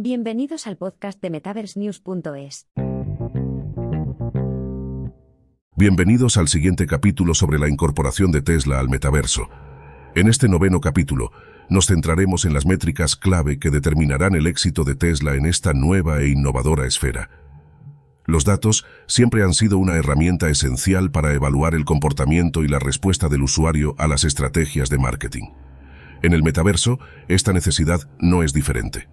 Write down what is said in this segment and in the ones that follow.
Bienvenidos al podcast de MetaverseNews.es. Bienvenidos al siguiente capítulo sobre la incorporación de Tesla al metaverso. En este noveno capítulo, nos centraremos en las métricas clave que determinarán el éxito de Tesla en esta nueva e innovadora esfera. Los datos siempre han sido una herramienta esencial para evaluar el comportamiento y la respuesta del usuario a las estrategias de marketing. En el metaverso, esta necesidad no es diferente.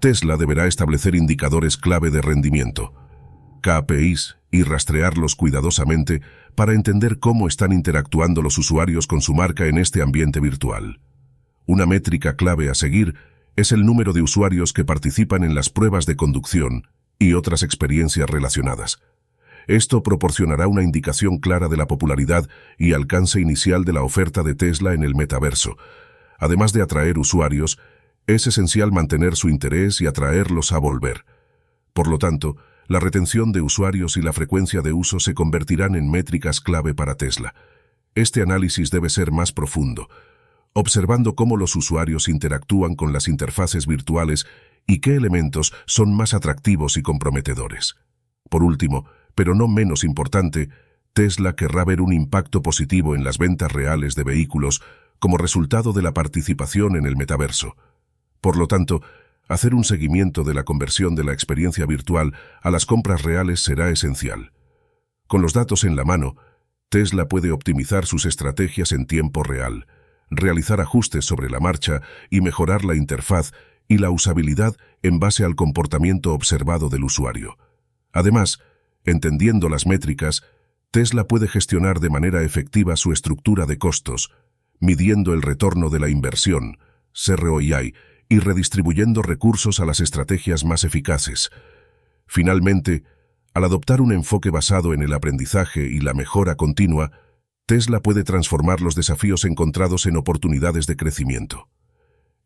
Tesla deberá establecer indicadores clave de rendimiento, KPIs, y rastrearlos cuidadosamente para entender cómo están interactuando los usuarios con su marca en este ambiente virtual. Una métrica clave a seguir es el número de usuarios que participan en las pruebas de conducción y otras experiencias relacionadas. Esto proporcionará una indicación clara de la popularidad y alcance inicial de la oferta de Tesla en el metaverso. Además de atraer usuarios, es esencial mantener su interés y atraerlos a volver. Por lo tanto, la retención de usuarios y la frecuencia de uso se convertirán en métricas clave para Tesla. Este análisis debe ser más profundo, observando cómo los usuarios interactúan con las interfaces virtuales y qué elementos son más atractivos y comprometedores. Por último, pero no menos importante, Tesla querrá ver un impacto positivo en las ventas reales de vehículos como resultado de la participación en el metaverso. Por lo tanto, hacer un seguimiento de la conversión de la experiencia virtual a las compras reales será esencial. Con los datos en la mano, Tesla puede optimizar sus estrategias en tiempo real, realizar ajustes sobre la marcha y mejorar la interfaz y la usabilidad en base al comportamiento observado del usuario. Además, entendiendo las métricas, Tesla puede gestionar de manera efectiva su estructura de costos, midiendo el retorno de la inversión, CROI, y redistribuyendo recursos a las estrategias más eficaces. Finalmente, al adoptar un enfoque basado en el aprendizaje y la mejora continua, Tesla puede transformar los desafíos encontrados en oportunidades de crecimiento.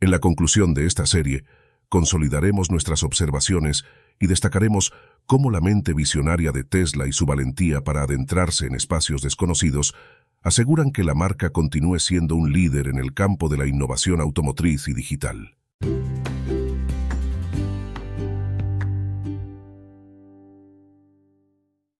En la conclusión de esta serie, consolidaremos nuestras observaciones y destacaremos cómo la mente visionaria de Tesla y su valentía para adentrarse en espacios desconocidos aseguran que la marca continúe siendo un líder en el campo de la innovación automotriz y digital. thank you